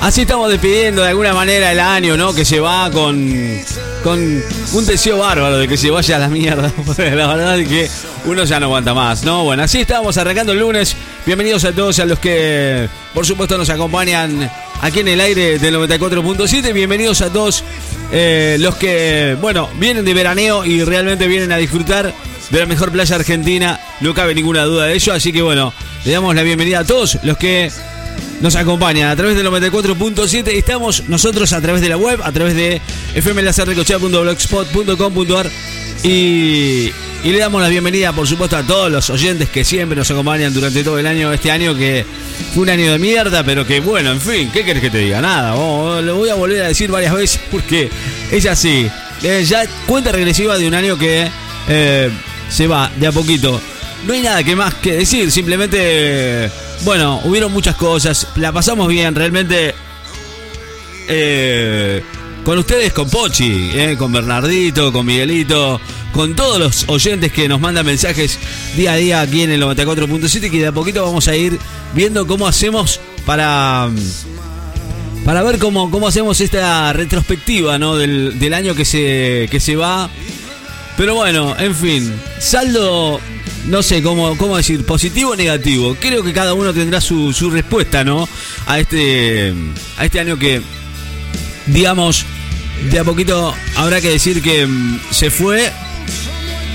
Así estamos despidiendo de alguna manera el año, ¿no? Que se va con, con un deseo bárbaro de que se vaya a la mierda. La verdad es que uno ya no aguanta más, ¿no? Bueno, así estamos arrancando el lunes. Bienvenidos a todos a los que, por supuesto, nos acompañan aquí en el aire del 94.7. Bienvenidos a todos eh, los que, bueno, vienen de veraneo y realmente vienen a disfrutar de la mejor playa argentina. No cabe ninguna duda de ello. Así que, bueno, le damos la bienvenida a todos los que nos acompañan a través del 94.7. Estamos nosotros a través de la web, a través de fmlacerrecochea.blogspot.com.ar y, y le damos la bienvenida, por supuesto, a todos los oyentes que siempre nos acompañan durante todo el año. Este año que fue un año de mierda, pero que bueno, en fin, ¿qué querés que te diga? Nada, lo voy a volver a decir varias veces porque es así. Eh, ya cuenta regresiva de un año que eh, se va de a poquito. No hay nada que más que decir, simplemente bueno, hubieron muchas cosas, la pasamos bien, realmente. Eh, con ustedes, con Pochi, eh, con Bernardito, con Miguelito, con todos los oyentes que nos mandan mensajes día a día aquí en el 94.7 que de a poquito vamos a ir viendo cómo hacemos para para ver cómo, cómo hacemos esta retrospectiva ¿no? del, del año que se, que se va. Pero bueno, en fin, saldo no sé cómo, cómo decir, positivo o negativo. Creo que cada uno tendrá su, su respuesta, ¿no? A este, a este año que, digamos, de a poquito habrá que decir que mm, se fue,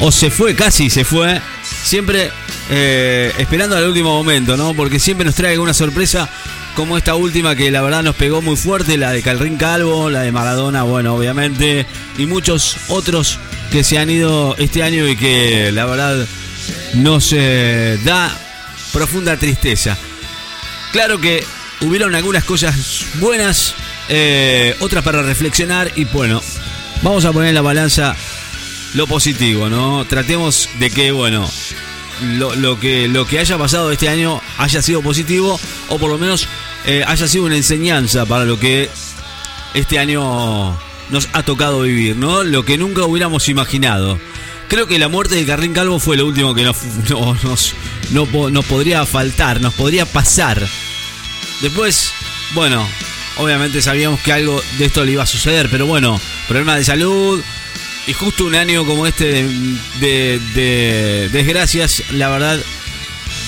o se fue, casi se fue, siempre eh, esperando al último momento, ¿no? Porque siempre nos trae alguna sorpresa como esta última que la verdad nos pegó muy fuerte, la de Calrín Calvo, la de Maradona, bueno, obviamente, y muchos otros que se han ido este año y que la verdad nos da profunda tristeza. Claro que hubieron algunas cosas buenas, eh, otras para reflexionar y bueno, vamos a poner en la balanza lo positivo, ¿no? Tratemos de que, bueno, lo, que, lo que haya pasado este año haya sido positivo o por lo menos eh, haya sido una enseñanza para lo que este año nos ha tocado vivir, ¿no? Lo que nunca hubiéramos imaginado. Creo que la muerte de Carlín Calvo fue lo último que nos, nos, podría faltar, nos podría pasar. Después, bueno, obviamente sabíamos que algo de esto le iba a suceder, pero bueno, problemas de salud y justo un año como este de, de desgracias, la verdad,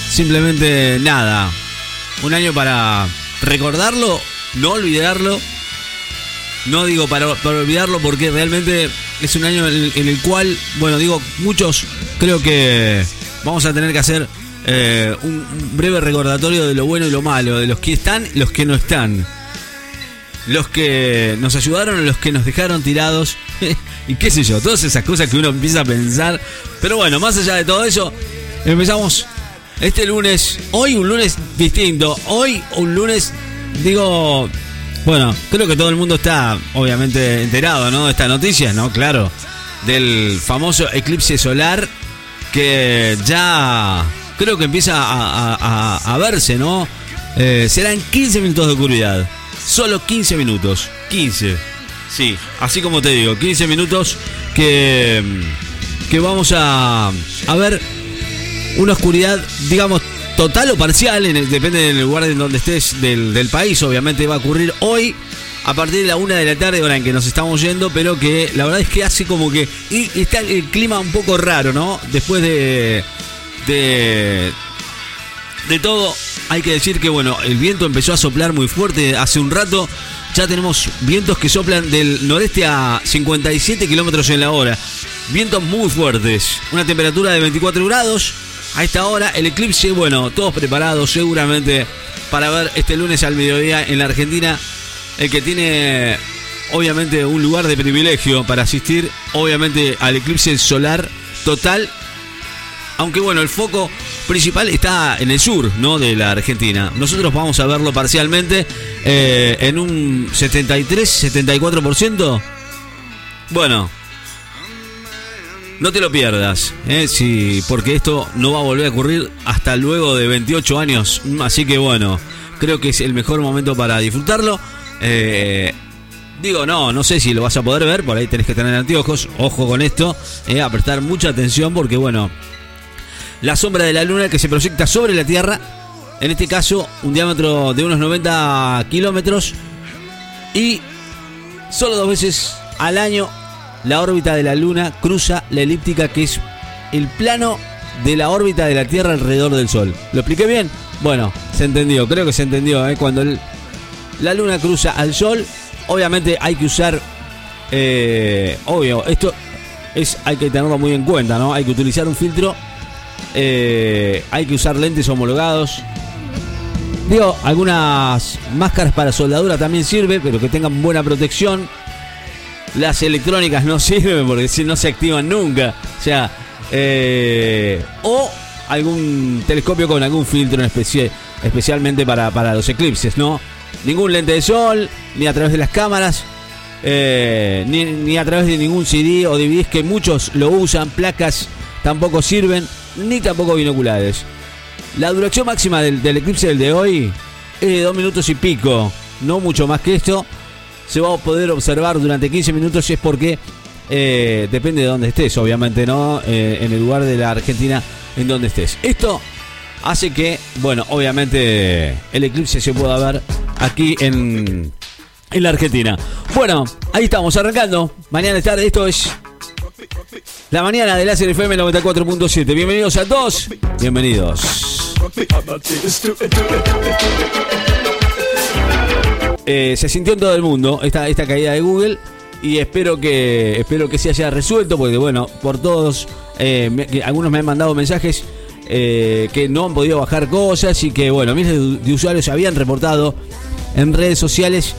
simplemente nada. Un año para recordarlo, no olvidarlo. No digo para, para olvidarlo porque realmente es un año en el, cual, bueno, digo, muchos creo que vamos a tener que hacer eh, un, breve recordatorio de lo bueno y lo malo, de los que están los que no están. Los que nos ayudaron, los que nos dejaron tirados. y qué sé yo, todas esas cosas que uno empieza a pensar. Pero bueno, más allá de todo eso, empezamos este lunes. Hoy un lunes distinto. Hoy un lunes, digo, bueno, creo que todo el mundo está obviamente enterado, ¿no? De esta noticia, ¿no? Claro, del famoso eclipse solar que ya creo que empieza a, verse, ¿no? Eh, serán 15 minutos de oscuridad. Solo 15 minutos. 15. Sí, así como te digo, 15 minutos que, que vamos a, a ver una oscuridad, digamos, total o parcial, en depende del lugar en donde estés del, país, obviamente va a ocurrir hoy a partir de la una de la tarde, hora en que nos estamos yendo, pero que la verdad es que hace como que. Y está el clima un poco raro, ¿no? Después de. de. de todo, hay que decir que, bueno, el viento empezó a soplar muy fuerte hace un rato. Ya tenemos vientos que soplan del noreste a 57 kilómetros en la hora. Vientos muy fuertes. Una temperatura de 24 grados a esta hora. El eclipse, bueno, todos preparados seguramente para ver este lunes al mediodía en la Argentina. El que tiene, obviamente, un lugar de privilegio para asistir, obviamente, al eclipse solar total. Aunque bueno, el foco principal está en el sur, ¿no? De la Argentina. Nosotros vamos a verlo parcialmente eh, en un 73-74%. Bueno, no te lo pierdas, ¿eh? sí, porque esto no va a volver a ocurrir hasta luego de 28 años. Así que bueno, creo que es el mejor momento para disfrutarlo. Eh, digo, no, no sé si lo vas a poder ver, por ahí tenés que tener anteojos. Ojo con esto, eh, a prestar mucha atención porque bueno, la sombra de la luna que se proyecta sobre la Tierra en este caso un diámetro de unos 90 kilómetros y solo dos veces al año la órbita de la Luna cruza la elíptica que es el plano de la órbita de la Tierra alrededor del Sol. ¿Lo expliqué bien? Bueno, se entendió, creo que se entendió. ¿eh? Cuando la Luna cruza al Sol, obviamente hay que usar, eh, obvio, esto es hay que tenerlo muy en cuenta, ¿no? Hay que utilizar un filtro, eh, hay que usar lentes homologados. Digo, algunas máscaras para soldadura también sirve, pero que tengan buena protección. Las electrónicas no sirven porque si no se activan nunca. Eh, o algún telescopio con algún filtro en especialmente para, los eclipses, ¿no? Ningún lente de sol, ni a través de las cámaras, eh, ni, a través de ningún CD o DVDs que muchos lo usan, placas tampoco sirven, ni tampoco binoculares. La duración máxima del, del eclipse del de hoy es de dos minutos y pico, no mucho más que esto. Se va a poder observar durante 15 minutos y es porque eh, depende de dónde estés, obviamente, ¿no? Eh, en el lugar de la Argentina en donde estés. Esto hace que, bueno, obviamente el eclipse se pueda ver aquí en, en la Argentina. Bueno, ahí estamos arrancando. Mañana es tarde, esto es la mañana de Láser FM 94.7. Bienvenidos a todos. Bienvenidos. Eh, se sintió en todo el mundo esta, esta caída de Google y espero que espero que se haya resuelto porque bueno por todos eh, algunos me han mandado mensajes eh, que no han podido bajar cosas y que bueno miles de, usuarios habían reportado en redes sociales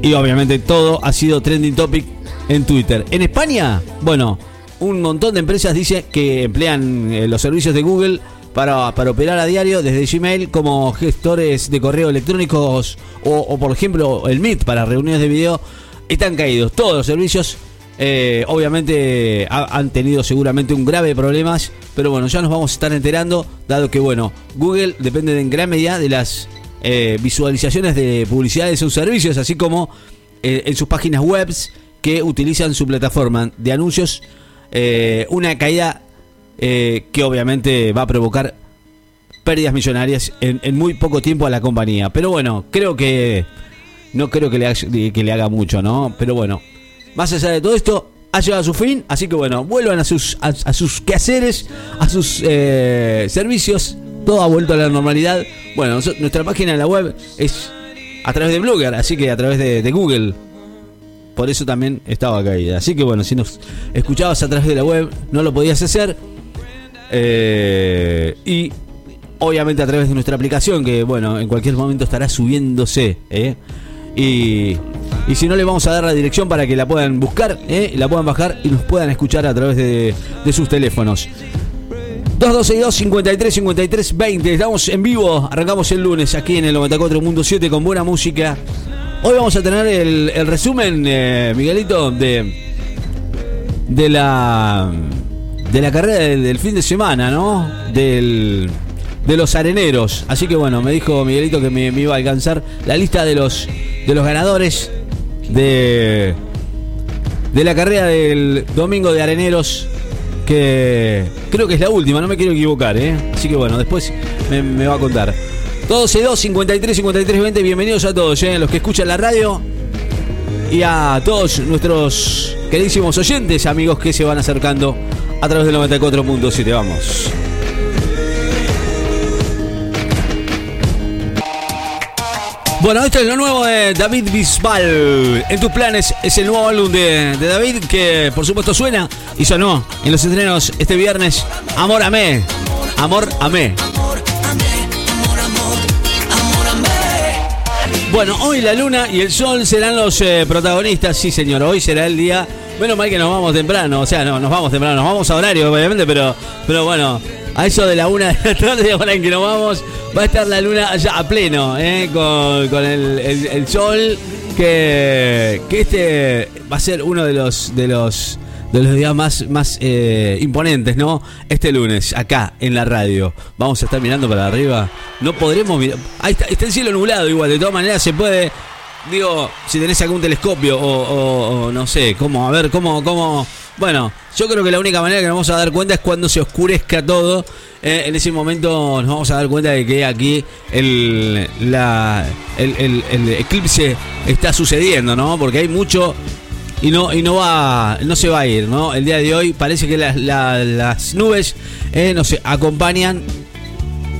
y obviamente todo ha sido trending topic en Twitter. En España bueno un montón de empresas dice que emplean los servicios de Google para, para, operar a diario desde Gmail como gestores de correo electrónicos o, por ejemplo el Meet para reuniones de video están caídos todos los servicios. Eh, obviamente han tenido seguramente un grave problemas, pero bueno, ya nos vamos a estar enterando, dado que bueno, Google depende en gran medida de las eh, visualizaciones de publicidad de sus servicios, así como eh, en sus páginas web que utilizan su plataforma de anuncios, una caída eh, que obviamente va a provocar pérdidas millonarias en, en muy poco tiempo a la compañía. Pero bueno, creo que no creo que le, haga, que le haga mucho, ¿no? Pero bueno, más allá de todo esto, ha llegado a su fin, así que bueno, vuelvan a sus, a, a sus quehaceres, a sus eh, servicios, todo ha vuelto a la normalidad. Bueno, nuestra página en la web es a través de Blogger, así que a través de, de Google. Por eso también estaba caída. Así que bueno, si nos escuchabas a través de la web, no lo podías hacer. Eh, y obviamente a través de nuestra aplicación, que bueno, en cualquier momento estará subiéndose. ¿eh? Y, y, si no, le vamos a dar la dirección para que la puedan buscar, ¿eh? la puedan bajar y nos puedan escuchar a través de, de sus teléfonos. 2262 53 53 20. Estamos en vivo, arrancamos el lunes aquí en el 94 Mundo 7 con buena música. Hoy vamos a tener el, resumen, Miguelito, de, de la de la carrera del, fin de semana, ¿no? Del, de los areneros. Así que bueno, me dijo Miguelito que me, iba a alcanzar la lista de los de los ganadores de de la carrera del domingo de areneros que creo que es la última, no me quiero equivocar, ¿eh? Así que bueno, después me, va a contar. 12 53 53 20, bienvenidos a todos, ¿eh? los que escuchan la radio y a todos nuestros queridísimos oyentes, amigos que se van acercando a través del 94.7. Vamos. Bueno, esto es lo nuevo de David Bisbal. En tus planes es el nuevo álbum de, David que por supuesto suena y sonó en los estrenos este viernes. Amor amé. Amor amé. Bueno, hoy la luna y el sol serán los eh, protagonistas. Sí, señor, hoy será el día. Menos mal que nos vamos temprano. O sea, no, nos vamos temprano. Nos vamos a horario, obviamente, pero, pero bueno, a eso de la una de la tarde, ahora en que nos vamos, va a estar la luna allá a pleno, ¿eh? con, el, el, sol, que, que este va a ser uno de los de los de los días más, más eh, imponentes, ¿no? Este lunes, acá en la radio. Vamos a estar mirando para arriba. No podremos mirar. Ahí está, está el cielo nublado igual, de todas maneras se puede. Digo, si tenés algún telescopio o, no sé, cómo, a ver, cómo, cómo, Bueno, yo creo que la única manera que nos vamos a dar cuenta es cuando se oscurezca todo. Eh, en ese momento nos vamos a dar cuenta de que aquí el, el, el, eclipse está sucediendo, ¿no? Porque hay mucho y no y no va no se va a ir, ¿no? El día de hoy parece que las, las nubes eh, nos acompañan.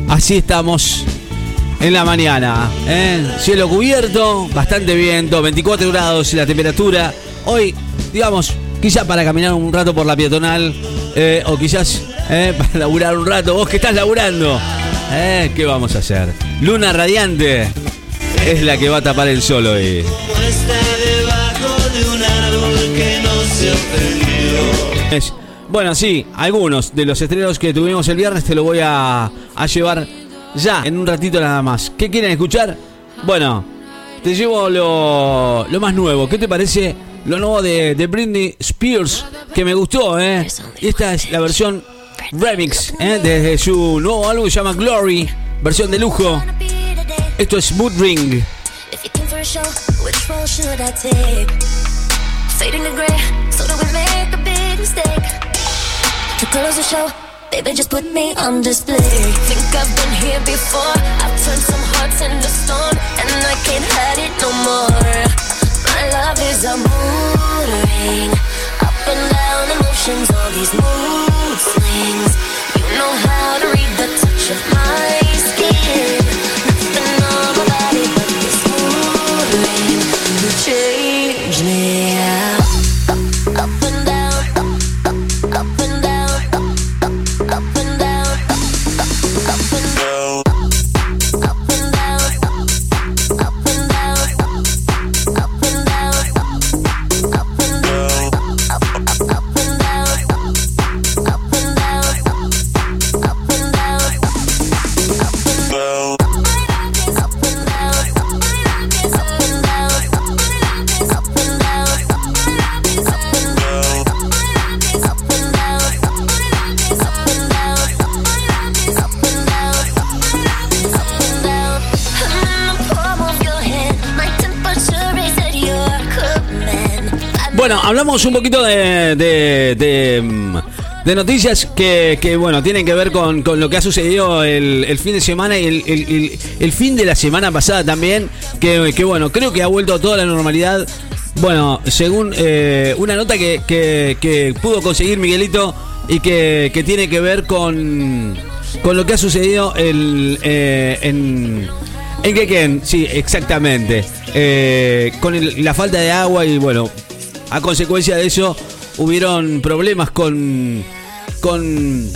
Así estamos en la mañana. ¿eh? Cielo cubierto, bastante viento, 24 grados la temperatura. Hoy, digamos, quizás para caminar un rato por la peatonal eh, o quizás para laburar un rato. Vos que estás laburando, ¿qué vamos a hacer? Luna radiante es la que va a tapar el sol hoy. Bueno, sí, algunos de los estrenos que tuvimos el viernes te lo voy a, a llevar ya, en un ratito nada más. ¿Qué quieren escuchar? Bueno, te llevo lo, lo más nuevo. ¿Qué te parece lo nuevo de, de Britney Spears? Que me gustó, ¿eh? Esta es la versión remix, ¿eh? Desde su nuevo álbum que se llama Glory, versión de lujo. Esto es Mood Ring. Baby, just put me on display. Think I've been here before. I've turned some hearts into stone, and I can't hide it no more. My love is a mood ring. Up and down emotions, all these mood swings. You know how to read the touch of my skin. Un poquito de, noticias que, bueno, tienen que ver con, lo que ha sucedido el, fin de semana y el, fin de la semana pasada también, que, bueno, creo que ha vuelto a toda la normalidad. Bueno, según eh, una nota que, que- pudo conseguir Miguelito y que, tiene que ver con, con lo que ha sucedido el, eh, en, en Quequén, sí, exactamente. Eh, con el- la falta de agua y bueno, a consecuencia de eso hubieron problemas con con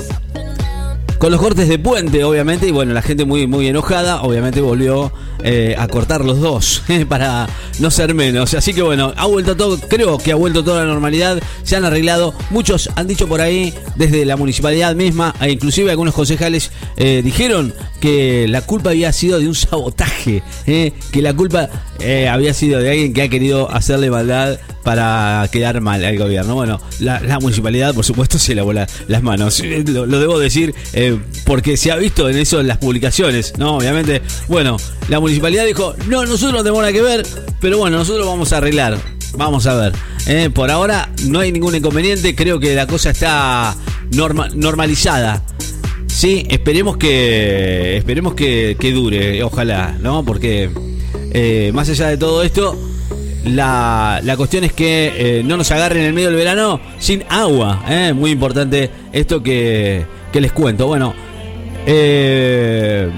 con los cortes de puente, obviamente, y bueno, la gente muy muy enojada, obviamente volvió eh, a cortar los dos para no ser menos. Así que bueno, ha vuelto todo, creo que ha vuelto toda la normalidad, se han arreglado. Muchos han dicho por ahí, desde la municipalidad misma, e inclusive algunos concejales eh, dijeron que la culpa había sido de un sabotaje, eh, que la culpa eh, había sido de alguien que ha querido hacerle maldad para quedar mal al gobierno. Bueno, la, municipalidad, por supuesto, se lavó la- las manos. Eh, Lo, debo decir eh, porque se ha visto en eso en las publicaciones, ¿no? Obviamente, bueno, la municipalidad dijo, no, nosotros no tenemos nada que ver, pero bueno, nosotros vamos a arreglar. Vamos a ver. Eh, por ahora no hay ningún inconveniente, creo que la cosa está norma- normalizada. Sí, esperemos que esperemos que, que dure, ojalá, ¿no? Porque eh, más allá de todo esto, la, la cuestión es que eh, no nos agarren en el medio del verano sin agua. ¿eh? Muy importante esto que, que les cuento. Bueno, eh,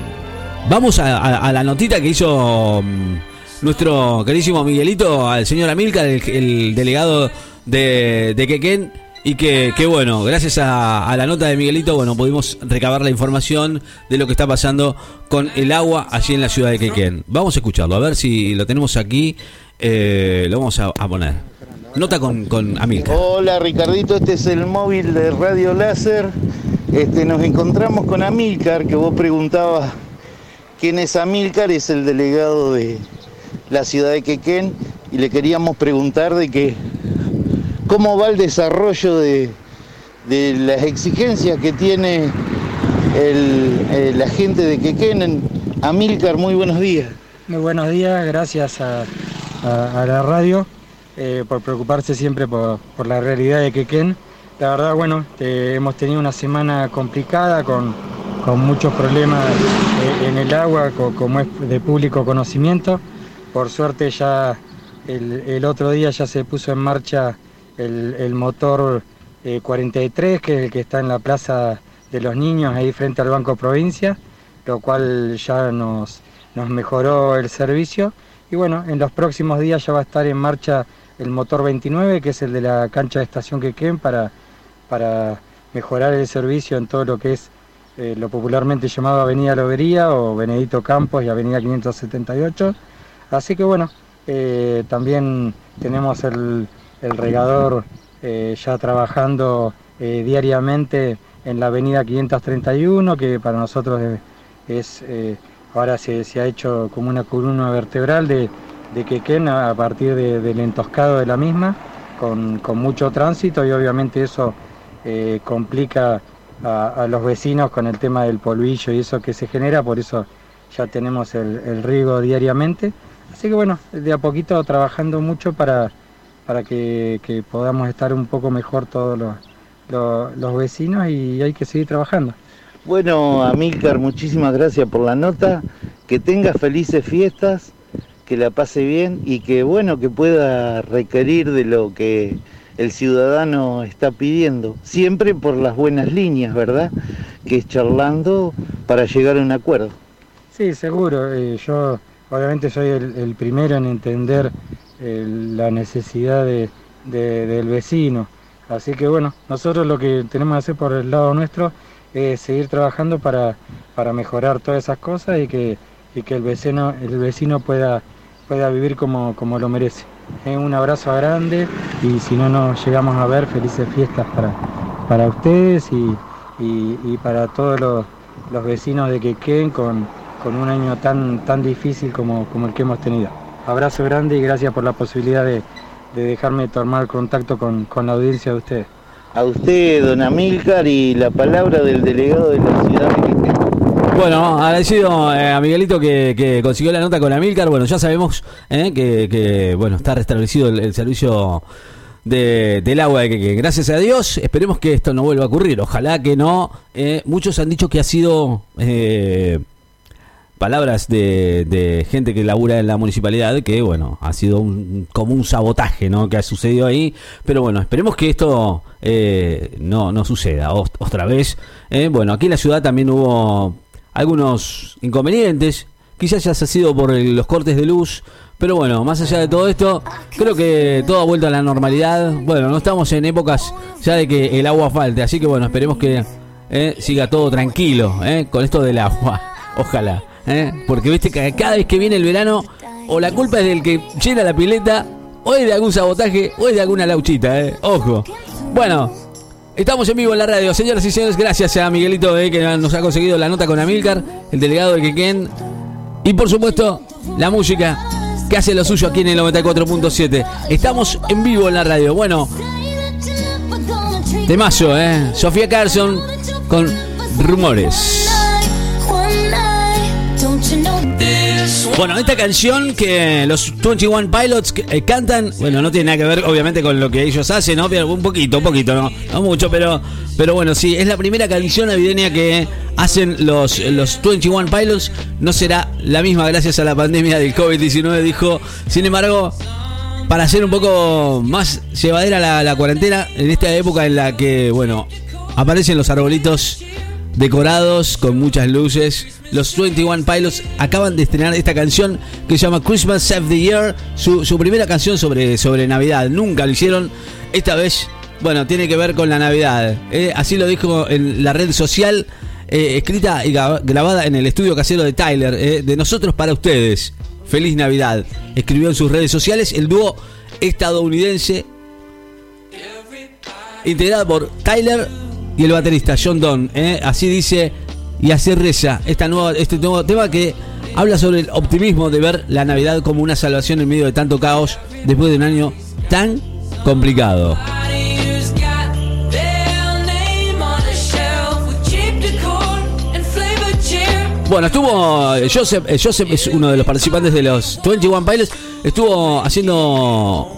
vamos a, la notita que hizo mm, nuestro queridísimo Miguelito al señor Amilcar, el, el delegado de, de Quequén. Y que, bueno, gracias a, la nota de Miguelito, bueno, pudimos recabar la información de lo que está pasando con el agua allí en la ciudad de Quequén. Vamos a escucharlo, a ver si lo tenemos aquí, eh, lo vamos a, a poner. Nota con, con Amilcar. Hola Ricardito, este es el móvil de Radio Láser. Este, nos encontramos con Amilcar, que vos preguntabas quién es Amilcar, es el delegado de la ciudad de Quequén, y le queríamos preguntar de que cómo va el desarrollo de, de las exigencias que tiene eh, la gente de Quequén. Amilcar, muy buenos días. Muy buenos días, gracias a, la radio. eh, por preocuparse siempre por, la realidad de Quequén. La verdad, bueno, hemos tenido una semana complicada con, muchos problemas eh, en el agua, como es de público conocimiento. Por suerte ya el, otro día ya se puso en marcha el, motor 43, que es el que está en la Plaza de los Niños, ahí frente al Banco Provincia, lo cual ya nos, nos mejoró el servicio. Y bueno, en los próximos días ya va a estar en marcha el motor 29, que es el de la cancha de estación Quequén, para, para mejorar el servicio en todo lo que es eh, lo popularmente llamado Avenida Lobería o Benedito Campos y Avenida 578. Así que bueno, eh, también tenemos el, regador eh, ya trabajando diariamente en la Avenida 531, que para nosotros es Ahora se, ha hecho como una columna vertebral de, de Quequén a partir del entoscado de la misma, con, mucho tránsito y obviamente eso eh, complica a, los vecinos con el tema del polvillo y eso que se genera, por eso ya tenemos el, riego diariamente. Así que bueno, de a poquito trabajando mucho para, para que, podamos estar un poco mejor todos los vecinos y hay que seguir trabajando. Bueno, Amílcar, muchísimas gracias por la nota. Que tenga felices fiestas, que la pase bien y que bueno, que pueda requerir de lo que el ciudadano está pidiendo, siempre por las buenas líneas, ¿verdad? Que es charlando para llegar a un acuerdo. Sí, seguro. Eh, yo obviamente soy el, primero en entender eh, la necesidad del vecino. Así que bueno, nosotros lo que tenemos que hacer por el lado nuestro es seguir trabajando para, para mejorar todas esas cosas y que, que el vecino, el vecino pueda, pueda vivir como, como lo merece. Un abrazo grande y si no nos llegamos a ver, felices fiestas para, para ustedes y, para todos los, vecinos de Quequén con, con un año tan, tan difícil como, como el que hemos tenido. Abrazo grande y gracias por la posibilidad de, dejarme tomar contacto con, con la audiencia de ustedes a usted, don Amílcar, y la palabra del delegado de la ciudad de bueno, agradecido eh, a Miguelito que, consiguió la nota con Amílcar. Bueno, ya sabemos eh, que, bueno está restablecido el, servicio del agua de que, gracias a Dios esperemos que esto no vuelva a ocurrir. Ojalá que no. Eh, muchos han dicho que ha sido palabras de, gente que labura en la municipalidad que, bueno, ha sido un, como un sabotaje, ¿no? Que ha sucedido ahí. Pero bueno, esperemos que esto eh, no, no suceda otra vez. Eh, bueno, aquí en la ciudad también hubo algunos inconvenientes. Quizás ya ha sido por los cortes de luz. Pero bueno, más allá de todo esto, creo que todo ha vuelto a la normalidad. Bueno, no estamos en épocas ya de que el agua falte. Así que bueno, esperemos que eh, siga todo tranquilo con esto del agua. Ojalá. ¿eh? Porque viste que cada vez que viene el verano, o la culpa es del que llena la pileta, o es de algún sabotaje, o es de alguna lauchita, ¿eh? Ojo. Bueno, estamos en vivo en la radio. Señoras y señores, gracias a Miguelito ¿eh? que nos ha conseguido la nota con Amilcar, el delegado de Quequén. Y por supuesto, la música que hace lo suyo aquí en el 94.7. Estamos en vivo en la radio. Bueno, temazo, ¿eh? Sofía Carson con rumores. Bueno, esta canción que los 21 Pilots eh, cantan, bueno, no tiene nada que ver obviamente con lo que ellos hacen, ¿no? un poquito, un poquito, no, no mucho, pero, pero bueno, sí, es la primera canción navideña que hacen los, los 21 Pilots. No será la misma gracias a la pandemia del COVID-19, dijo. Sin embargo, para hacer un poco más llevadera la, la cuarentena, en esta época en la que, bueno, aparecen los arbolitos decorados con muchas luces. Los 21 Pilots acaban de estrenar esta canción que se llama Christmas Save the Year, su, primera canción sobre, sobre Navidad. Nunca lo hicieron. Esta vez, bueno, tiene que ver con la Navidad. Eh, así lo dijo en la red social, eh, escrita y grabada en el estudio casero de Tyler, eh, de nosotros para ustedes. Feliz Navidad. Escribió en sus redes sociales el dúo estadounidense integrado por Tyler y el baterista John Donne. ¿eh? Así dice y así reza esta nueva, este nuevo tema que habla sobre el optimismo de ver la Navidad como una salvación en medio de tanto caos después de un año tan complicado. Bueno, estuvo Joseph, Joseph es uno de los participantes de los 21 Pilots, estuvo haciendo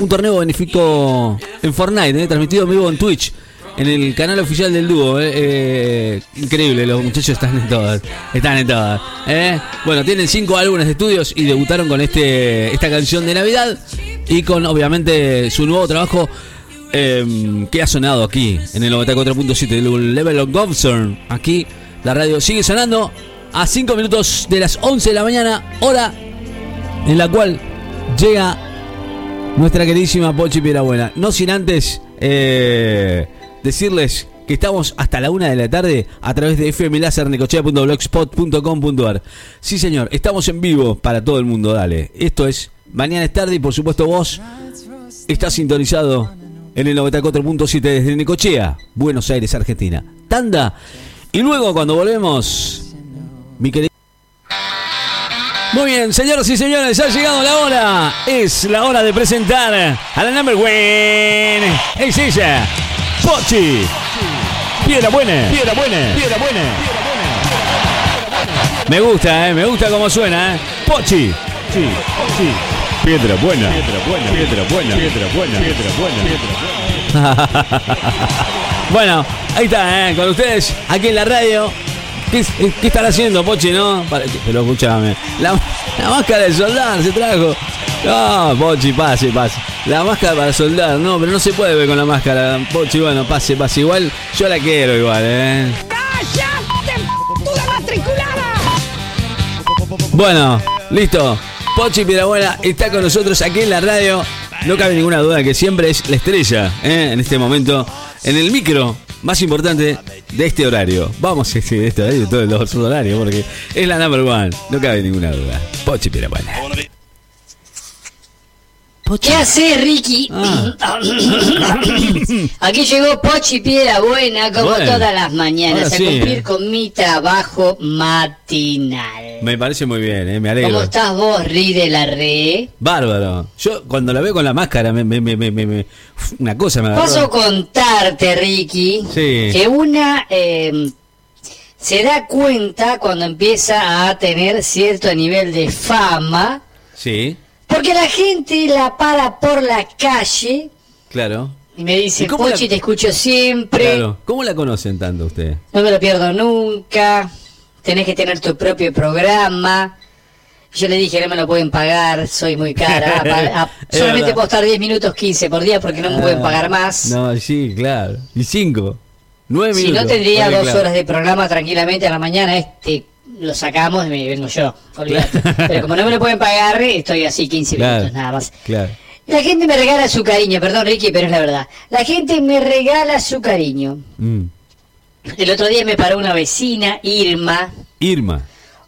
un torneo benéfico en Fortnite, eh, transmitido en vivo en Twitch. En el canal oficial del dúo, eh, eh, increíble, los muchachos están en todas, están en todas. eh. Bueno, tienen cinco álbumes de estudios y debutaron con este esta canción de Navidad y con obviamente su nuevo trabajo eh, que ha sonado aquí en el 94.7 del Level of Governor. Aquí la radio sigue sonando a 5 minutos de las 11 de la mañana, hora en la cual llega nuestra queridísima Pochi Piedrabuena. No sin antes decirles que estamos hasta la una de la tarde a través de fmlasernecochea.blogspot.com.ar. Sí, señor, estamos en vivo para todo el mundo, dale. Esto es Mañana es tarde y por supuesto vos estás sintonizado en el 94.7 desde Necochea, Buenos Aires, Argentina. Tanda. Y luego cuando volvemos, mi querido... Muy bien, señoras y señores, ha llegado la hora. Es la hora de presentar a la number one. Es ella, Pochi. Piedra buena. Piedra buena. Piedra buena. Me gusta, eh, me gusta cómo suena, eh. Pochi. Sí, Pochi. Piedra buena. Piedra buena. Piedra buena. Piedra buena. Piedra buena. bueno, ahí está, eh, con ustedes, aquí en la radio. ¿Qué, qué están haciendo, Pochi, no? Para- pero escúchame. La, la máscara de soldar se trajo. No, Pochi, pase, pase. La máscara para soldar, no, pero no se puede ver con la máscara. Pochi, bueno, pase, pase. Igual, yo la quiero igual, ¿eh? ¡Cállate, puta matriculada! Bueno, listo. Pochi Piedrabuena está con nosotros aquí en la radio. No cabe ninguna duda que siempre es la estrella ¿eh? en este momento, en el micro más importante de este horario. Vamos a decir de este horario, todo el otro horario, porque es la number one. No cabe ninguna duda. Pochi ¿Qué haces, Ricky? Ah. Aquí llegó Pochi Piedra Buena, como Bueno, todas las mañanas, ahora a sí, cumplir eh. con mi trabajo matinal. Me parece muy bien, ¿eh? me ¿Cómo alegro. estás vos, Ri de la Re? Bárbaro. Yo cuando la veo con la máscara, me, me, me, me- me- me- una cosa me agarró. Paso a contarte, Ricky, Sí. que una eh, se da cuenta cuando empieza a tener cierto nivel de fama, Sí, porque la gente la para por la calle claro. y me dice, ¿Y la- Pochi, te escucho siempre. Claro. ¿Cómo la conocen tanto usted? No me lo pierdo nunca. Tenés que tener tu propio programa. Yo le dije, no me lo pueden pagar, soy muy cara. A- solamente verdad. puedo estar 10 minutos 15 por día porque no me pueden pagar más. No, sí, claro. Y cinco. Nueve si minutos. no tendría Vale, dos claro. horas de programa tranquilamente a la mañana, este lo sacamos y me vengo yo. olvídate. Pero como no me lo pueden pagar, estoy así 15 Claro, minutos nada más. Claro. La gente me regala su cariño, perdón Ricky, pero es la verdad. La gente me regala su cariño. Mm. El otro día me paró una vecina, Irma, Irma.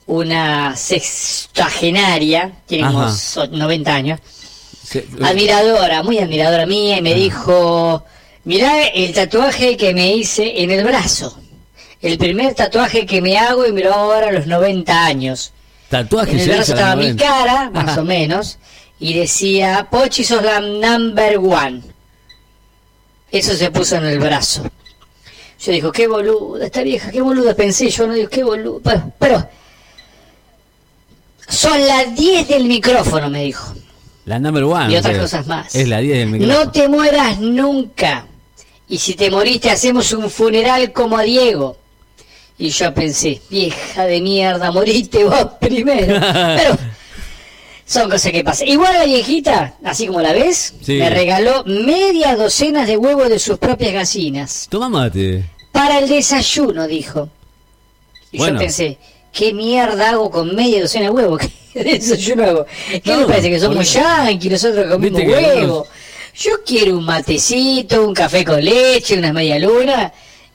una sextagenaria, tiene como Ajá. so- 90 años, Se- admiradora, muy admiradora mía, y me dijo, mirá el tatuaje que me hice en el brazo. El primer tatuaje que me hago y me lo hago ahora a los 90 años. Tatuaje En el ya brazo estaba mi 90. cara, más Ajá. o menos, y decía, Pochi sos la number one. Eso se puso en el brazo. Yo digo, qué boluda, esta vieja, qué boluda pensé yo, no digo, qué boluda. Pero, pero, son las 10 del micrófono, me dijo. La number one. y otras sea, cosas más. Es la 10 del micrófono. No te mueras nunca. Y si te moriste, hacemos un funeral como a Diego. Y yo pensé, vieja de mierda, moriste vos primero. Pero son cosas que pasan. Igual la viejita, así como la ves, Sí. me regaló media docena de huevos de sus propias gallinas. Toma mate. Para el desayuno, dijo. Y Bueno. yo pensé, ¿qué mierda hago con media docena de huevos? ¿Qué desayuno hago? ¿Qué No, les parece? Que somos yanquis, nosotros comemos Viste que huevo. algunos- Yo quiero un matecito, un café con leche, unas media luna.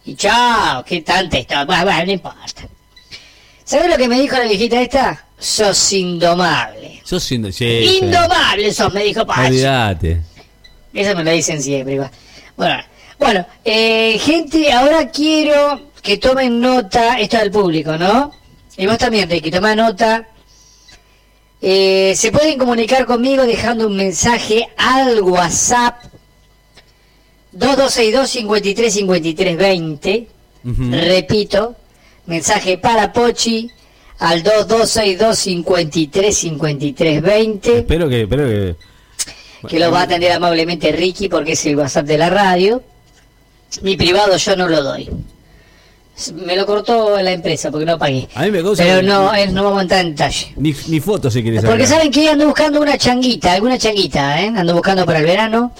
Y chao, qué tanta esto. Bueno, bueno, no importa. ¿Sabes lo que me dijo la viejita esta? Sos indomable. Sos siendo. Sí, Indomable sos, me dijo Pachi. Olvídate. Eso me lo dicen siempre. igual. Bueno, bueno eh, gente, ahora quiero que tomen nota, esto del público, ¿no? Y vos también, Ricky, toma nota. Eh, se pueden comunicar conmigo dejando un mensaje al WhatsApp 2262-535320. Ujú. Repito, mensaje para Pochi al 2262-535320. Espero que. Espero que que lo va a atender amablemente Ricky porque es el WhatsApp de la radio. Mi privado yo no lo doy. Me lo cortó la empresa porque no pagué. A mí me causa- Pero no, eh, no vamos a entrar en detalle. Ni, ni fotos si quieres Porque saben que ando buscando una changuita, alguna changuita, ¿eh? Ando buscando para el verano.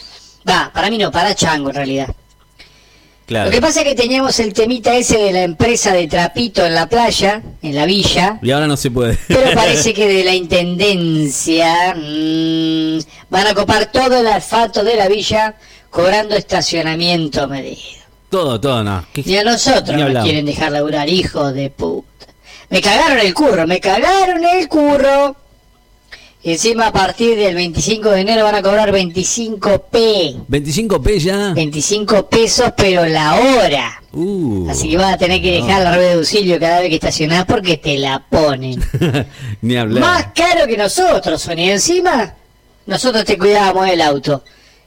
Va, para mí no, para chango en realidad. Claro. Lo que pasa es que teníamos el temita ese de la empresa de trapito en la playa, en la villa. Y ahora no se puede. Pero parece que de la intendencia mm, van a copar todo el asfalto de la villa cobrando estacionamiento medido. todo, todo, no. ¿Qué- Y a nosotros nos quieren dejar laburar, hijos de puta. Me cagaron el curro, me cagaron el curro. Y encima a partir del 25 de enero van a cobrar 25p. 25p ya. 25 pesos, pero la hora. Uh. Así que vas a tener que dejar la rueda de auxilio cada vez que estacionás porque te la ponen. Ni hablar. Más caro que nosotros, Sony. Y encima, nosotros te cuidábamos el auto.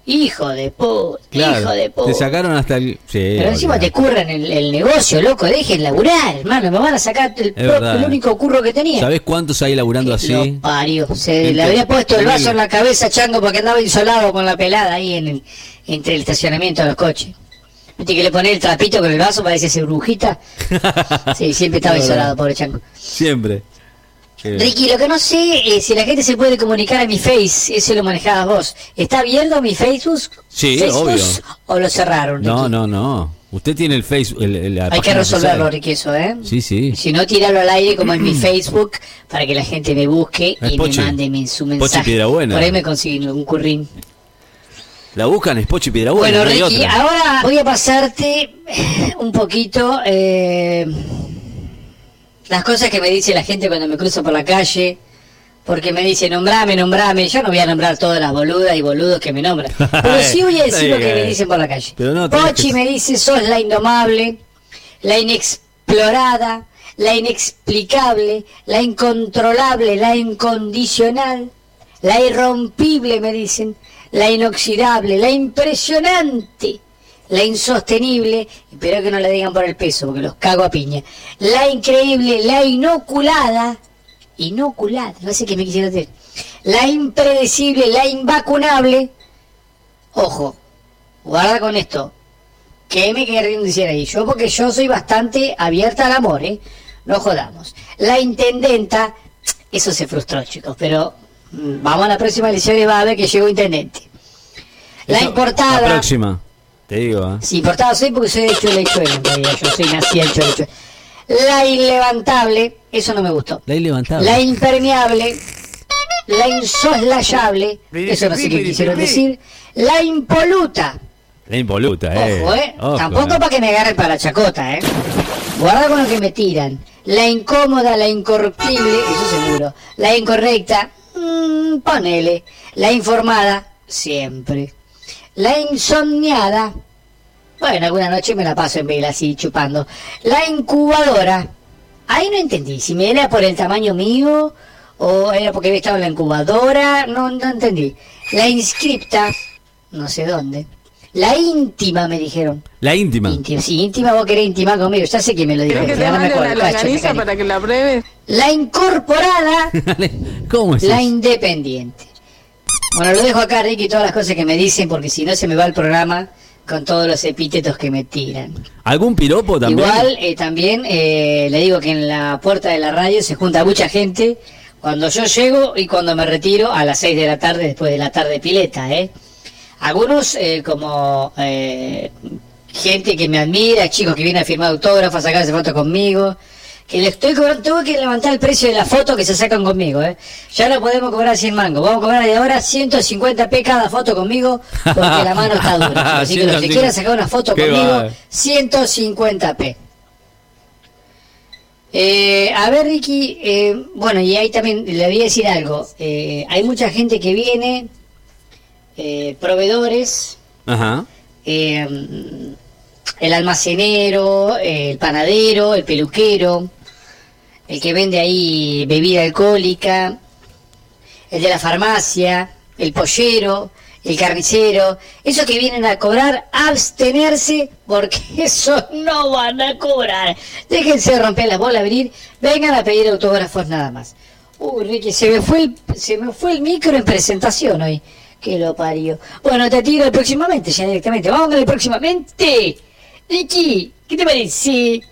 Hijo de puta, Claro, hijo de puta. Te sacaron hasta el. Sí, Pero encima te curran el, el negocio, loco, dejen laburar, hermano. Me van a sacar el, pro- verdad. el único curro que tenía. ¿Sabés cuántos hay laburando así? Lo parió. Se le había puesto el vaso en la cabeza, chango, porque andaba insolado con la pelada ahí en el, entre el estacionamiento de los coches. Viste que le pone el trapito con el vaso, parece ser brujita. Sí, siempre estaba insolado, pobre chango. Siempre. Ricky, lo que no sé es si la gente se puede comunicar a mi Face, eso lo manejabas vos. ¿Está abierto mi Facebook? Sí, Facebook, obvio. ¿O lo cerraron? no, Ricky? no, no. Usted tiene el Facebook. el- el- la Hay que resolverlo. Ricky, eso, ¿eh? Sí, sí. Si no, tirarlo al aire como en mi Facebook para que la gente me busque Es y me mande mi- su mensaje. Piedrabuena. Por ahí me consiguen un currín. La buscan es Pochi Piedrabuena. Bueno, no Ricky, otra. ahora voy a pasarte un poquito eh, las cosas que me dice la gente cuando me cruzo por la calle. Porque me dice, nombrame, nombrame. Yo no voy a nombrar todas las boludas y boludos que me nombran. Pero sí voy a decir lo que me dicen por la calle. Pero no tenés Pochi que- me dice, sos la indomable, la inexplorada, la inexplicable, la incontrolable, la incondicional, la irrompible, me dicen, la inoxidable, la impresionante, la insostenible, espero que no la digan por el peso, porque los cago a piña, la increíble, la inoculada, inoculada, no sé qué me quisieron decir, la impredecible, la invacunable, ojo, guarda con esto, ¿Qué me querrían decir ahí? Yo porque yo soy bastante abierta al amor, ¿eh? No jodamos. La intendenta, eso se frustró, chicos, pero mm, vamos a la próxima elección y va a ver que llegó intendente. La importada. La próxima. Te digo, ¿eh? Sí, importada soy porque soy de Chuelechuelo. Yo soy nacida en Chuelechuelo. La inlevantable, eso no me gustó. La ilevantable. La impermeable, la insoslayable, eso no sé qué quisieron decir. La impoluta, La impoluta, eh. Ojo, ¿eh? Ojo, Tampoco eh. para que me agarren para la chacota, ¿eh? Guarda con lo que me tiran. La incómoda, la incorruptible, eso seguro. La incorrecta, mm, ponele. La informada, siempre. La insomniada, bueno, alguna noche me la paso en vela así chupando. La incubadora, ahí no entendí. Si me era por el tamaño mío o era porque había estado en la incubadora, no, no entendí. La inscripta, no sé dónde. La íntima, me dijeron. La íntima. Íntima, sí, íntima, vos querés intimar conmigo. Ya sé que me lo dijo. ¿Querés que te ya no me mande acuerdo. una Cacho, longaniza mecánico. para que la pruebes? La incorporada, ¿Cómo es la eso? independiente. Bueno, lo dejo acá, Ricky, todas las cosas que me dicen, porque si no se me va el programa con todos los epítetos que me tiran. ¿Algún piropo también? Igual, eh, también eh, le digo que en la puerta de la radio se junta mucha gente cuando yo llego y cuando me retiro a las 6 de la tarde, después de la tarde pileta, ¿eh? Algunos, eh, como eh, gente que me admira, chicos que vienen a firmar autógrafos, a sacarse fotos conmigo, que le estoy cobrando, tengo que levantar el precio de la foto que se sacan conmigo, ¿eh? Ya no podemos cobrar 100 mangos, vamos a cobrar de ahora 150p cada foto conmigo, porque la mano está dura. Así que los que 150. quieran sacar una foto conmigo, va. 150p. Eh, a ver, Ricky, eh, bueno, y ahí también le voy a decir algo. Eh, hay mucha gente que viene, eh, proveedores, Ajá. el almacenero, el panadero, el peluquero, el que vende ahí bebida alcohólica, el de la farmacia, el pollero, el carnicero, esos que vienen a cobrar, abstenerse, porque esos no van a cobrar. Déjense romper las bolas, venir, vengan a pedir autógrafos nada más. Uy, Ricky, se me fue el, se me fue el micro en presentación hoy. Que lo parió. Bueno, te tiro el próximamente, ya directamente. Vamos con el próximamente. Ricky, ¿qué te parece?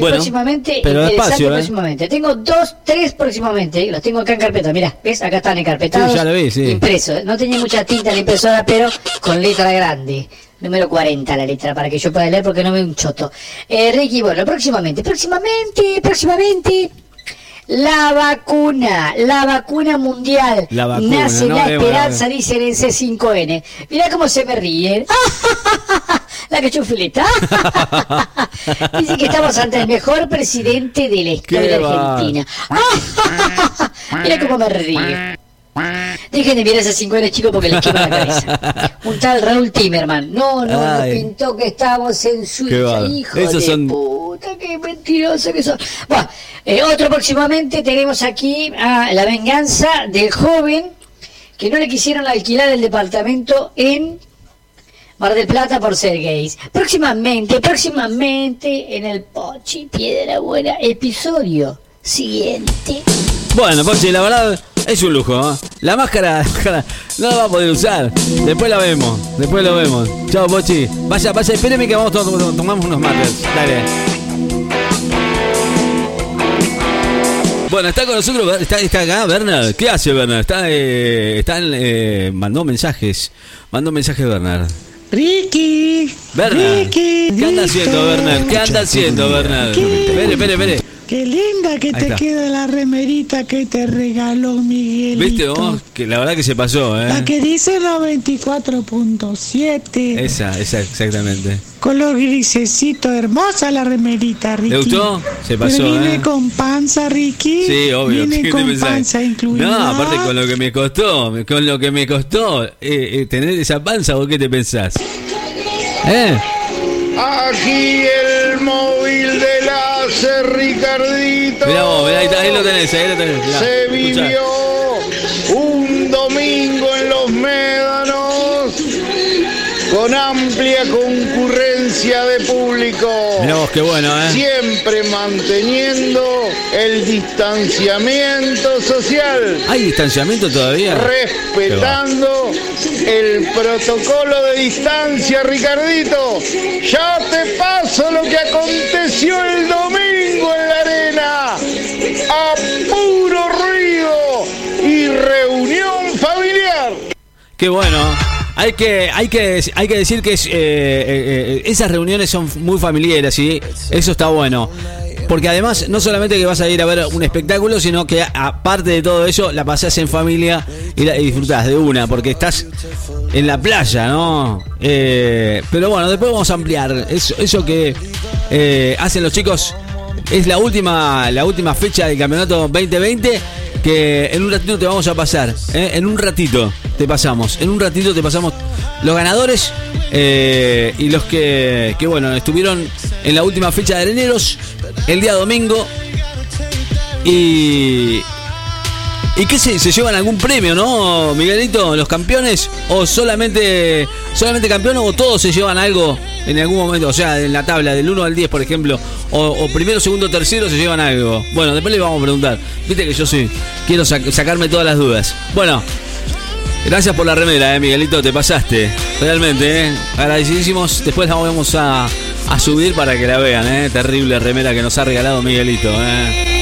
Bueno, próximamente, pero interesante despacio, ¿eh? próximamente. Tengo dos, tres próximamente. Los tengo acá en carpeta. Mirá, ¿ves? Acá están encarpetados. Sí, ya lo vi, sí. Impresos. No tenía mucha tinta en la impresora, pero con letra grande. Número 40 la letra, para que yo pueda leer porque no veo un choto. Eh, Ricky, bueno, próximamente, próximamente, próximamente. La vacuna, la vacuna mundial. La vacuna, Nace no, la esperanza, dicen en C5N. Mirá cómo se me ríen. la que chufleta. Dice que estamos ante el mejor presidente de la historia Qué. Argentina. Mirá cómo me río. Dejen de mirar ese 5N chico porque les quema la cabeza. Un tal Raúl Timerman. No, no, nos pintó que estábamos en Suiza, hijo Esos de son- puta, qué mentiroso que son. Bueno, eh, otro próximamente tenemos aquí a la venganza del joven que no le quisieron alquilar el departamento en Mar del Plata por ser gays. Próximamente, próximamente en el Pochi Piedra Buena, episodio siguiente. Bueno, Pochi, la verdad es un lujo. ¿eh? La máscara, no la va a poder usar. Después la vemos, después lo vemos. Chao, Pochi. Vaya, vaya, espéreme que vamos to- to- tomamos unos mates. Dale. Bueno, está con nosotros, está, está acá Bernard. ¿Qué hace Bernard? Está, eh, está en, eh, mandó mensajes. Mandó mensajes Bernard. Ricky. Bernard. Ricky. ¿Qué anda haciendo Bernard? ¿Qué anda haciendo Bernard? Espere, espere, espere. Qué linda que Ahí te está. queda la remerita que te regaló Miguelito. ¿Viste vos? Que la verdad que se pasó, ¿eh? La que dice 94.7. Esa, esa, exactamente. Color grisecito, hermosa la remerita, Ricky. ¿Le gustó? Se pasó, Pero viene ¿eh? con panza, Ricky. Sí, obvio. Viene ¿qué te con pensás? panza incluida. No, aparte con lo que me costó, con lo que me costó eh, eh, tener esa panza, ¿vos qué te pensás? ¿Eh? Aquí el móvil de láser, Ricardito. Mirá vos, mirá, ahí, lo tenés, ahí lo tenés. mirá, Se escuchá. vivió un domingo en los médanos con amplia concurrencia de público. Mirá vos, qué bueno, ¿eh? Siempre manteniendo el distanciamiento social. ¿Hay distanciamiento todavía? Respetando el protocolo de distancia, Ricardito. Ya te paso lo que aconteció el domingo en la arena. A puro ruido y reunión familiar. Qué bueno. Hay que, hay que, hay que decir que es, eh, eh, eh, esas reuniones son muy familiares y eso está bueno. Porque además, no solamente que vas a ir a ver un espectáculo, sino que aparte de todo eso, la pasás en familia y, la, disfrutás de una, porque estás en la playa, ¿no? Pero bueno, después vamos a ampliar. Eso, que hacen los chicos es la última, la última fecha del campeonato 2020 que en un ratito te vamos a pasar. ¿eh? En un ratito te pasamos. En un ratito te pasamos los ganadores eh, y los que, que, bueno, estuvieron en la última fecha de Areneros el día domingo. Y. ¿Y qué se, se llevan algún premio, no, Miguelito? ¿Los campeones? ¿O solamente, solamente campeón o todos se llevan algo en algún momento? O sea, en la tabla del 1 al 10, por ejemplo. O, primero, segundo, tercero se llevan algo. Bueno, después le vamos a preguntar. Viste que yo sí, quiero sac- sacarme todas las dudas. Bueno, gracias por la remera, eh, Miguelito, te pasaste. Realmente, eh. Agradecidísimos. Después la vamos a, a subir para que la vean, eh. Terrible remera que nos ha regalado Miguelito, eh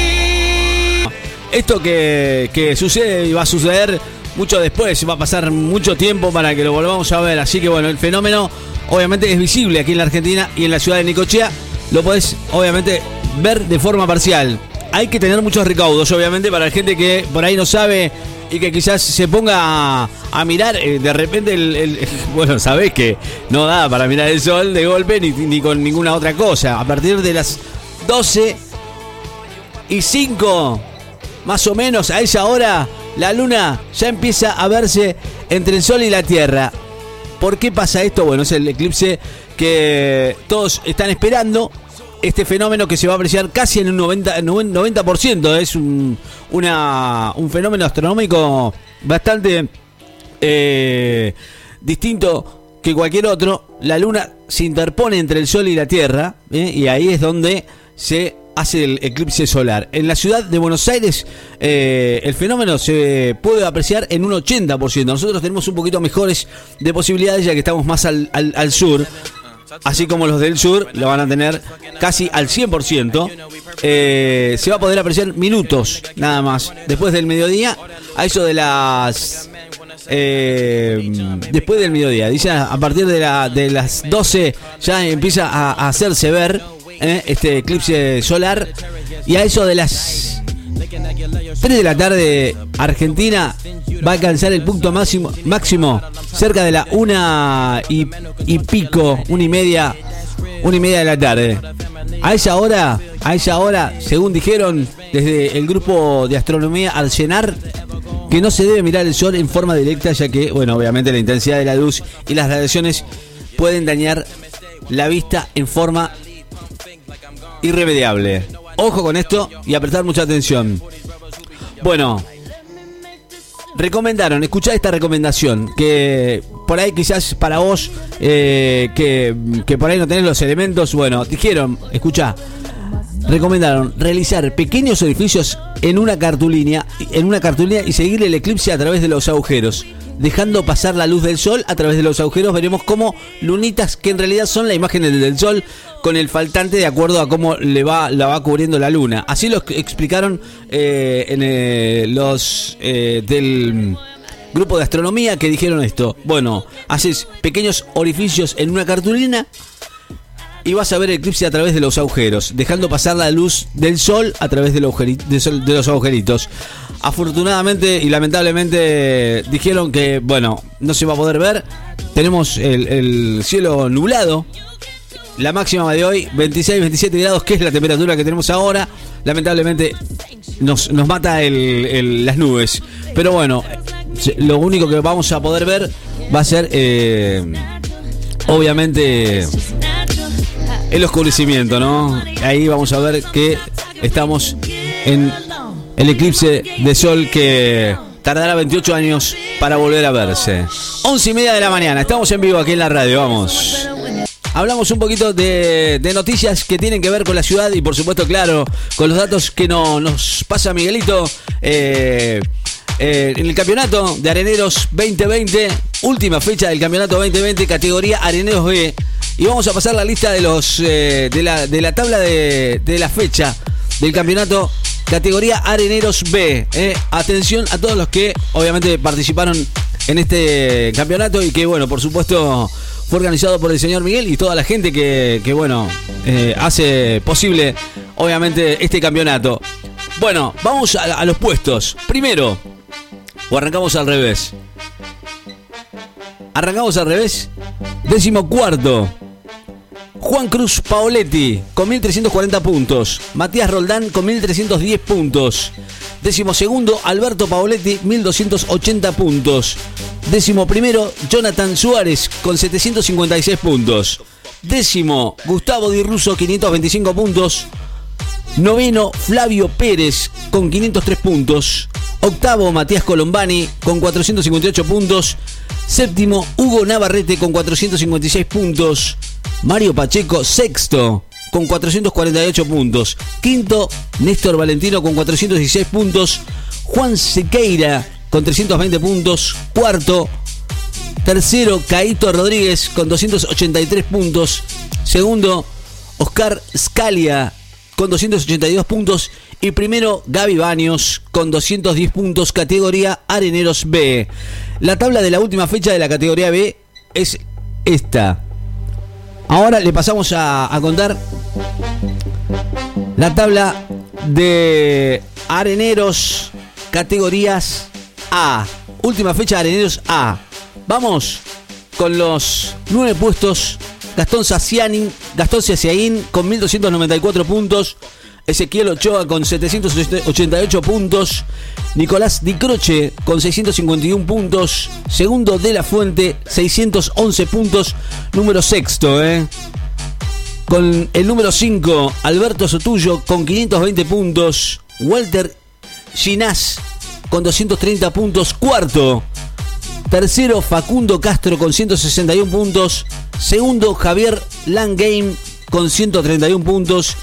esto que, sucede y va a suceder mucho después, va a pasar mucho tiempo para que lo volvamos a ver. Así que bueno, el fenómeno obviamente es visible aquí en la Argentina y en la ciudad de Nicochea. Lo podés obviamente ver de forma parcial. Hay que tener muchos recaudos, obviamente, para la gente que por ahí no sabe y que quizás se ponga a, mirar eh, de repente el, el- Bueno, sabés que no da para mirar el sol de golpe ni, ni con ninguna otra cosa. A partir de las 12 y 5 más o menos a esa hora, la luna ya empieza a verse entre el sol y la tierra. ¿Por qué pasa esto? Bueno, es el eclipse que todos están esperando. Este fenómeno que se va a apreciar casi en un 90%, 90% es un, un fenómeno astronómico bastante eh, distinto que cualquier otro. La luna se interpone entre el sol y la tierra ¿eh? y ahí es donde se hace el eclipse solar. En la ciudad de Buenos Aires eh, el fenómeno se puede apreciar en un 80%. Nosotros tenemos un poquito mejores de posibilidades ya que estamos más al, al- al sur. Así como los del sur lo van a tener casi al 100%. Eh, se va a poder apreciar minutos nada más. Después del mediodía, a eso de las eh, después del mediodía. Dice a partir de, la, de las 12 ya empieza a, a hacerse ver eh, este eclipse solar. Y a eso de las 3 de la tarde, Argentina va a alcanzar el punto máximo, máximo cerca de la una y, y pico, una y media, una y media de la tarde. A esa hora, a esa hora, según dijeron desde el grupo de astronomía Arcenar, que no se debe mirar el sol en forma directa, ya que, bueno, obviamente la intensidad de la luz y las radiaciones pueden dañar la vista en forma irremediable. Ojo con esto y a prestar mucha atención. Bueno, recomendaron, escuchá esta recomendación, que por ahí quizás para vos, eh, que, que por ahí no tenés los elementos, bueno, dijeron, escuchá, recomendaron realizar pequeños orificios en una cartulina, en una cartulina y seguir el eclipse a través de los agujeros. Dejando pasar la luz del sol a través de los agujeros, veremos como lunitas que en realidad son la imagen del, del sol con el faltante de acuerdo a cómo le va, la va cubriendo la luna. Así lo explicaron eh, en eh, los eh, del grupo de astronomía que dijeron esto. Bueno, haces pequeños orificios en una cartulina y vas a ver el eclipse a través de los agujeros, dejando pasar la luz del sol a través de los, de los agujeritos. Afortunadamente y lamentablemente dijeron que, bueno, no se va a poder ver. Tenemos el, el cielo nublado. La máxima de hoy, 26, 27 grados, que es la temperatura que tenemos ahora. Lamentablemente nos, nos mata el- las nubes. Pero bueno, lo único que vamos a poder ver va a ser, eh, obviamente, el oscurecimiento, ¿no? Ahí vamos a ver que estamos en el eclipse de sol que tardará 28 años para volver a verse. 11 y media de la mañana, estamos en vivo aquí en la radio, vamos. Hablamos un poquito de, noticias que tienen que ver con la ciudad y por supuesto, claro, con los datos que no- nos pasa Miguelito. eh, eh, en el campeonato de Areneros 2020, última fecha del campeonato 2020, categoría Areneros B. Y vamos a pasar la lista de los eh, de, la, de la tabla de, de la fecha del campeonato categoría Areneros B. eh. Atención a todos los que obviamente participaron en este campeonato y que bueno, por supuesto fue organizado por el señor Miguel y toda la gente que, que, bueno, hace posible obviamente este campeonato. Bueno, vamos a los puestos. Primero, o arrancamos al revés. Arrancamos al revés. Décimo cuarto. Juan Cruz Paoletti con 1340 puntos. Matías Roldán con 1310 puntos. Décimo segundo, Alberto Paoletti, 1280 puntos. Décimo primero, Jonathan Suárez con 756 puntos. Décimo, Gustavo Di Russo, 525 puntos. Noveno, Flavio Pérez con 503 puntos. Octavo, Matías Colombani con 458 puntos. Séptimo, Hugo Navarrete con 456 puntos. Mario Pacheco, sexto, con 448 puntos. Quinto, Néstor Valentino con 416 puntos. Juan Sequeira con 320 puntos. Cuarto, Tercero, Caito Rodríguez con 283 puntos. Segundo, Oscar Scalia con 282 puntos. Y primero, Gaby Baños con 210 puntos, categoría Areneros B. La tabla de la última fecha de la categoría B es esta. Ahora le pasamos a, a contar la tabla de Areneros categorías A. Última fecha de Areneros A. Vamos con los nueve puestos. Gastón Saciani, Gastón con 1294 puntos. Ezequiel Ochoa con 788 puntos. Nicolás Di Croce con 651 puntos. Segundo de la Fuente, 611 puntos. Número sexto, ¿eh? Con el número 5, Alberto Sotullo con 520 puntos. Walter Ginás con 230 puntos. Cuarto. Tercero, Facundo Castro con 161 puntos. Segundo, Javier Langame con 131 puntos.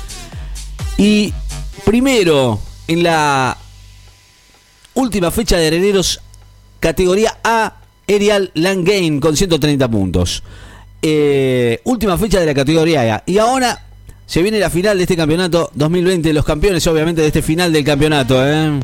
Y primero en la última fecha de Areneros, categoría A, Erial Langain con 130 puntos. Eh, última fecha de la categoría A. Y ahora se viene la final de este campeonato 2020. Los campeones, obviamente, de este final del campeonato. ¿eh?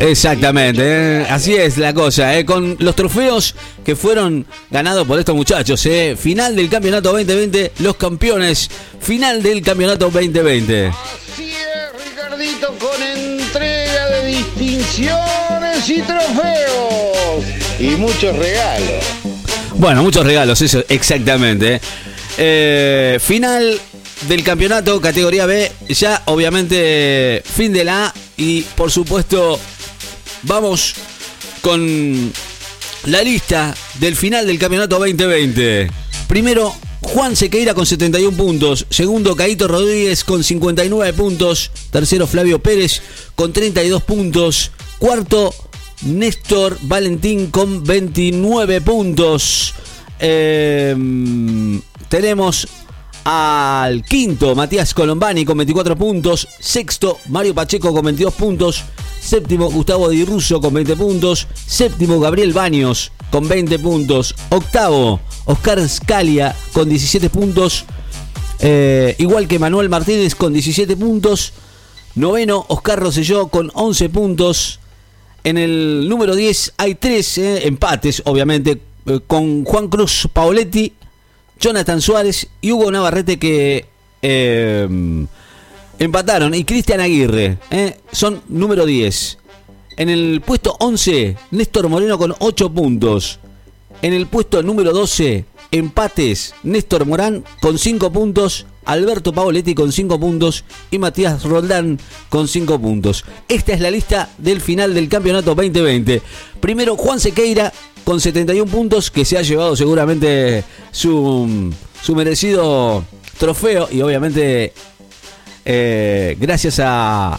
Exactamente, ¿eh? así es la cosa, ¿eh? con los trofeos que fueron ganados por estos muchachos. ¿eh? Final del campeonato 2020, los campeones. Final del campeonato 2020. Así es, Ricardito, con entrega de distinciones y trofeos. Y muchos regalos. Bueno, muchos regalos, eso, exactamente. ¿eh? Eh, final del campeonato, categoría B. Ya, obviamente, fin de la A. Y por supuesto, vamos con la lista del final del campeonato 2020. Primero, Juan Sequeira con 71 puntos. Segundo, Caito Rodríguez con 59 puntos. Tercero, Flavio Pérez con 32 puntos. Cuarto, Néstor Valentín con 29 puntos. Eh, tenemos al quinto, Matías Colombani con 24 puntos. Sexto, Mario Pacheco con 22 puntos. Séptimo, Gustavo Di Russo con 20 puntos. Séptimo, Gabriel Baños con 20 puntos. Octavo, Oscar Scalia con 17 puntos. Eh, igual que Manuel Martínez con 17 puntos. Noveno, Oscar Rosselló con 11 puntos. En el número 10 hay tres eh, empates, obviamente, eh, con Juan Cruz Paoletti, Jonathan Suárez y Hugo Navarrete que eh, empataron. Y Cristian Aguirre eh, son número 10. En el puesto 11, Néstor Moreno con 8 puntos. En el puesto número 12, empates, Néstor Morán con 5 puntos, Alberto Paoletti con 5 puntos y Matías Roldán con 5 puntos. Esta es la lista del final del campeonato 2020. Primero Juan Sequeira con 71 puntos, que se ha llevado seguramente su, su merecido trofeo y obviamente eh, gracias a,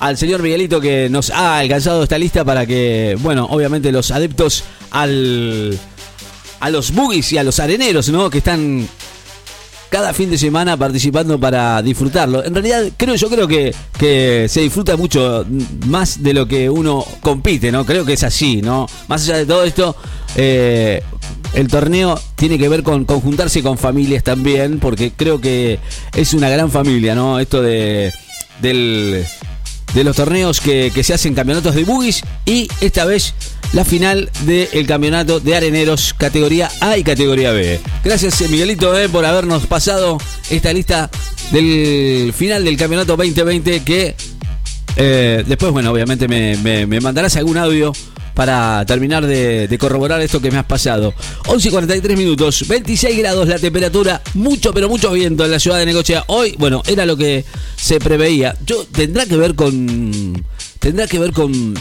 al señor Miguelito que nos ha alcanzado esta lista para que, bueno, obviamente los adeptos al, a los boogies y a los areneros, ¿no? Que están cada fin de semana participando para disfrutarlo. En realidad, creo, yo creo que, que se disfruta mucho más de lo que uno compite, ¿no? Creo que es así, ¿no? Más allá de todo esto, eh, el torneo tiene que ver con, con juntarse con familias también, porque creo que es una gran familia, ¿no? Esto de del de los torneos que, que se hacen campeonatos de boogies y esta vez la final del campeonato de areneros categoría A y categoría B. Gracias eh, Miguelito eh, por habernos pasado esta lista del final del campeonato 2020 que eh, después, bueno, obviamente me, me- me mandarás algún audio para terminar de, corroborar esto que me has pasado. 11 y 43 minutos, 26 grados la temperatura, mucho, pero mucho viento en la ciudad de Necochea. Hoy, bueno, era lo que se preveía. Yo tendrá que ver con. Tendrá que ver con.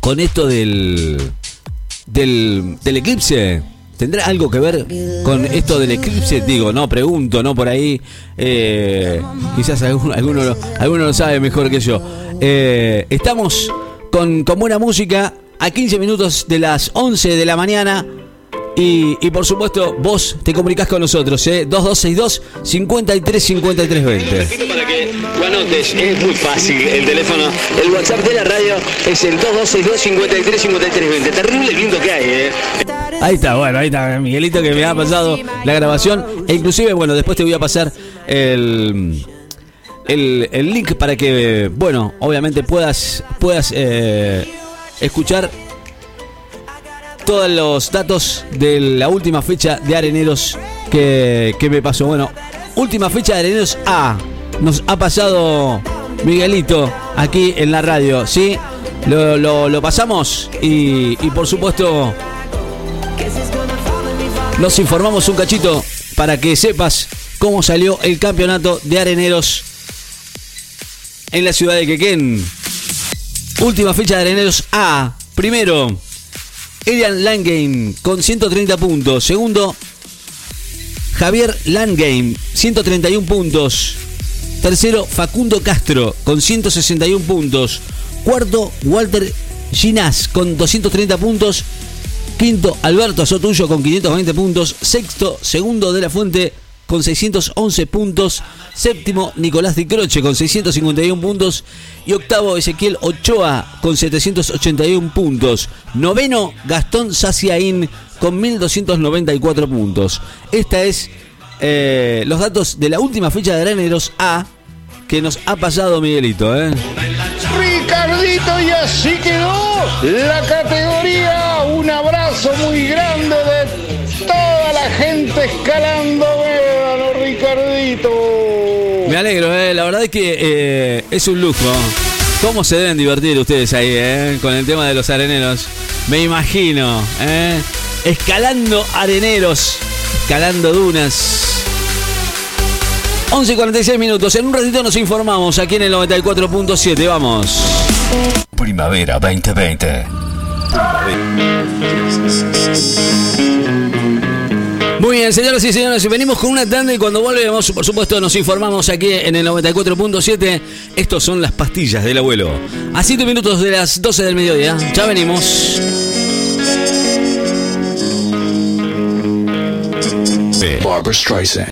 Con esto del. Del, del eclipse. ¿Tendrá algo que ver con esto del eclipse? Digo, no, pregunto, no por ahí. eh, quizás alguno, alguno, lo, alguno lo sabe mejor que yo. Eh, estamos con, con buena música a 15 minutos de las 11 de la mañana. Y, y por supuesto, vos te comunicás con nosotros, ¿eh? 2262 53 53 20. Para que lo anotes, es muy fácil el teléfono. El WhatsApp de la radio es el 2262 53 53 20. Terrible lindo que hay, ¿eh? Ahí está, bueno, ahí está Miguelito que me ha pasado la grabación. E inclusive, bueno, después te voy a pasar el, el, el link para que, bueno, obviamente puedas, puedas eh, escuchar todos los datos de la última fecha de Areneros que, que me pasó. Bueno, última fecha de Areneros A. Nos ha pasado Miguelito aquí en la radio, ¿sí? Lo, lo- lo pasamos y, y por supuesto nos informamos un cachito para que sepas cómo salió el campeonato de areneros en la ciudad de Quequén. Última fecha de areneros A. Primero, Elian Langame con 130 puntos. Segundo, Javier Langame, 131 puntos. Tercero, Facundo Castro con 161 puntos. Cuarto, Walter Ginás con 230 puntos. Quinto, Alberto Sotuyo con 520 puntos. Sexto, segundo de la Fuente con 611 puntos. Séptimo, Nicolás Di Croce con 651 puntos. Y octavo, Ezequiel Ochoa con 781 puntos. Noveno, Gastón Saciaín con 1294 puntos. Esta es eh, los datos de la última fecha de Areneros A que nos ha pasado Miguelito. ¿eh? Ricardito, y así quedó la categoría. Un abrazo muy grande de toda la gente escalando Ricardito. Me alegro, ¿eh? la verdad es que eh, es un lujo. ¿Cómo se deben divertir ustedes ahí, eh? Con el tema de los areneros. Me imagino, ¿eh? Escalando areneros, escalando dunas. 11 y 46 minutos. En un ratito nos informamos aquí en el 94.7. Vamos. Primavera 2020. Muy bien, señoras y señores, venimos con una tanda y cuando volvemos, por supuesto, nos informamos aquí en el 94.7. Estos son las pastillas del abuelo. A 7 minutos de las 12 del mediodía. Ya venimos. Barbara Streisand.